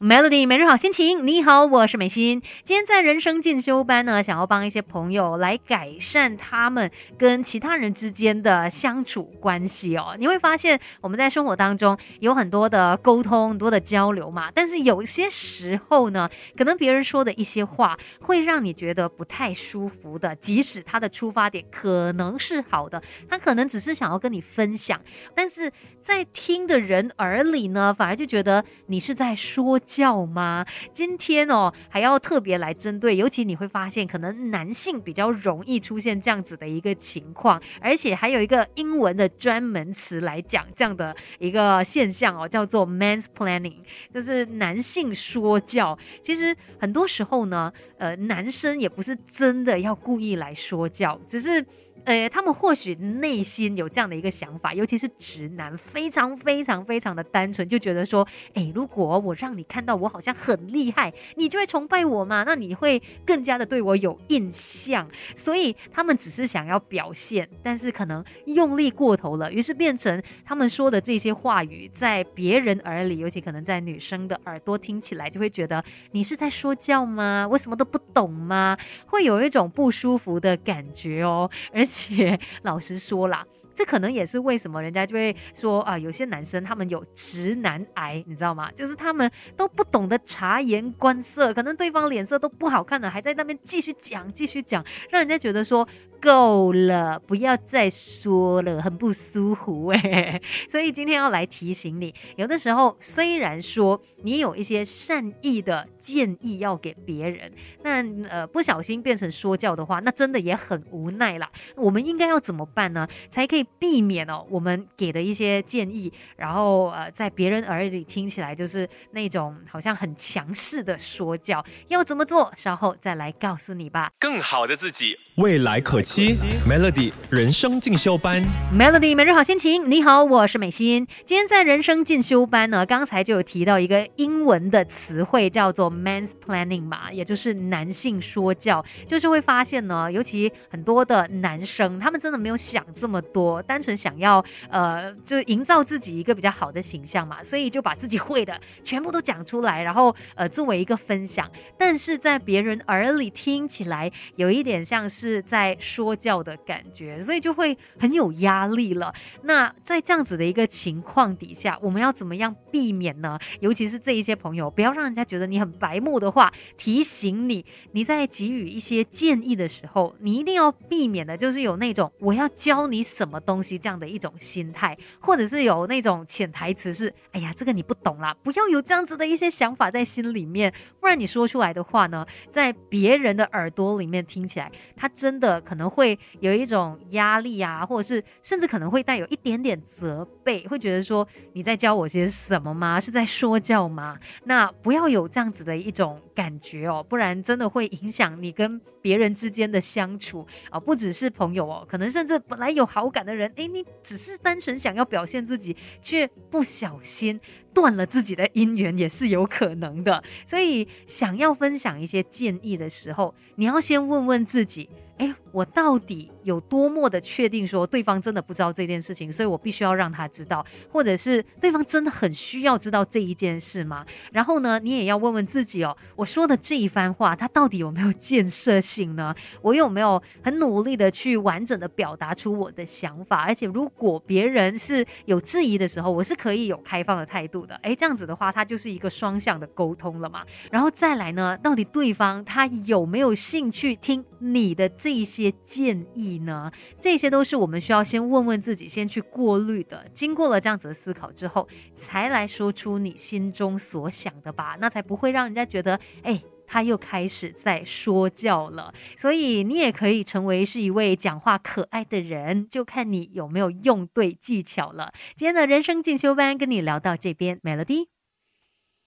Melody 每日好心情，你好，我是美心。今天在人生进修班呢，想要帮一些朋友来改善他们跟其他人之间的相处关系哦。你会发现，我们在生活当中有很多的沟通，多的交流嘛。但是有些时候呢，可能别人说的一些话会让你觉得不太舒服的，即使他的出发点可能是好的，他可能只是想要跟你分享，但是在听的人耳里呢，反而就觉得你是在说。叫吗？今天哦，还要特别来针对，尤其你会发现，可能男性比较容易出现这样子的一个情况，而且还有一个英文的专门词来讲这样的一个现象哦，叫做 “man's planning”，就是男性说教。其实很多时候呢，呃，男生也不是真的要故意来说教，只是。呃，他们或许内心有这样的一个想法，尤其是直男，非常非常非常的单纯，就觉得说，哎，如果我让你看到我好像很厉害，你就会崇拜我嘛，那你会更加的对我有印象。所以他们只是想要表现，但是可能用力过头了，于是变成他们说的这些话语，在别人耳里，尤其可能在女生的耳朵听起来，就会觉得你是在说教吗？我什么都不懂吗？会有一种不舒服的感觉哦，而。且老实说啦，这可能也是为什么人家就会说啊，有些男生他们有直男癌，你知道吗？就是他们都不懂得察言观色，可能对方脸色都不好看了，还在那边继续讲，继续讲，让人家觉得说。够了，不要再说了，很不舒服哎。所以今天要来提醒你，有的时候虽然说你有一些善意的建议要给别人，那呃不小心变成说教的话，那真的也很无奈啦。我们应该要怎么办呢？才可以避免哦我们给的一些建议，然后呃在别人耳里听起来就是那种好像很强势的说教。要怎么做？稍后再来告诉你吧。更好的自己，未来可。七 Melody 人生进修班，Melody 每日好心情。你好，我是美心。今天在人生进修班呢，刚才就有提到一个英文的词汇，叫做 man's planning 嘛，也就是男性说教。就是会发现呢，尤其很多的男生，他们真的没有想这么多，单纯想要呃，就营造自己一个比较好的形象嘛，所以就把自己会的全部都讲出来，然后呃，作为一个分享。但是在别人耳里听起来，有一点像是在说。说教的感觉，所以就会很有压力了。那在这样子的一个情况底下，我们要怎么样避免呢？尤其是这一些朋友，不要让人家觉得你很白目的话，提醒你，你在给予一些建议的时候，你一定要避免的就是有那种我要教你什么东西这样的一种心态，或者是有那种潜台词是，哎呀，这个你不懂啦，不要有这样子的一些想法在心里面，不然你说出来的话呢，在别人的耳朵里面听起来，他真的可能。会有一种压力啊，或者是甚至可能会带有一点点责备，会觉得说你在教我些什么吗？是在说教吗？那不要有这样子的一种感觉哦，不然真的会影响你跟别人之间的相处啊，不只是朋友哦，可能甚至本来有好感的人，诶，你只是单纯想要表现自己，却不小心断了自己的姻缘，也是有可能的。所以想要分享一些建议的时候，你要先问问自己。哎，我到底有多么的确定说对方真的不知道这件事情，所以我必须要让他知道，或者是对方真的很需要知道这一件事吗？然后呢，你也要问问自己哦，我说的这一番话，他到底有没有建设性呢？我有没有很努力的去完整的表达出我的想法？而且如果别人是有质疑的时候，我是可以有开放的态度的。哎，这样子的话，它就是一个双向的沟通了嘛。然后再来呢，到底对方他有没有兴趣听你的这？一些建议呢，这些都是我们需要先问问自己，先去过滤的。经过了这样子的思考之后，才来说出你心中所想的吧，那才不会让人家觉得，哎，他又开始在说教了。所以你也可以成为是一位讲话可爱的人，就看你有没有用对技巧了。今天的人生进修班跟你聊到这边，Melody。